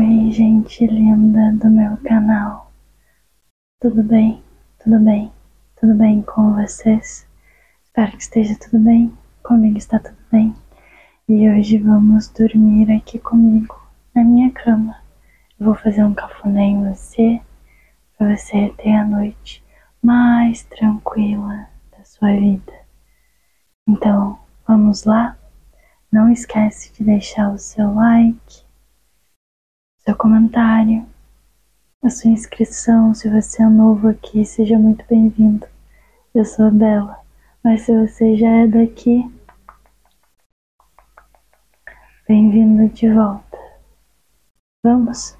Oi, gente linda do meu canal. Tudo bem? Tudo bem? Tudo bem com vocês? Espero que esteja tudo bem. Comigo está tudo bem. E hoje vamos dormir aqui comigo na minha cama. Eu vou fazer um cafuné em você para você ter a noite mais tranquila da sua vida. Então, vamos lá? Não esquece de deixar o seu like, seu comentário, a sua inscrição. Se você é novo aqui, seja muito bem-vindo. Eu sou a Bela, mas se você já é daqui, bem-vindo de volta. Vamos?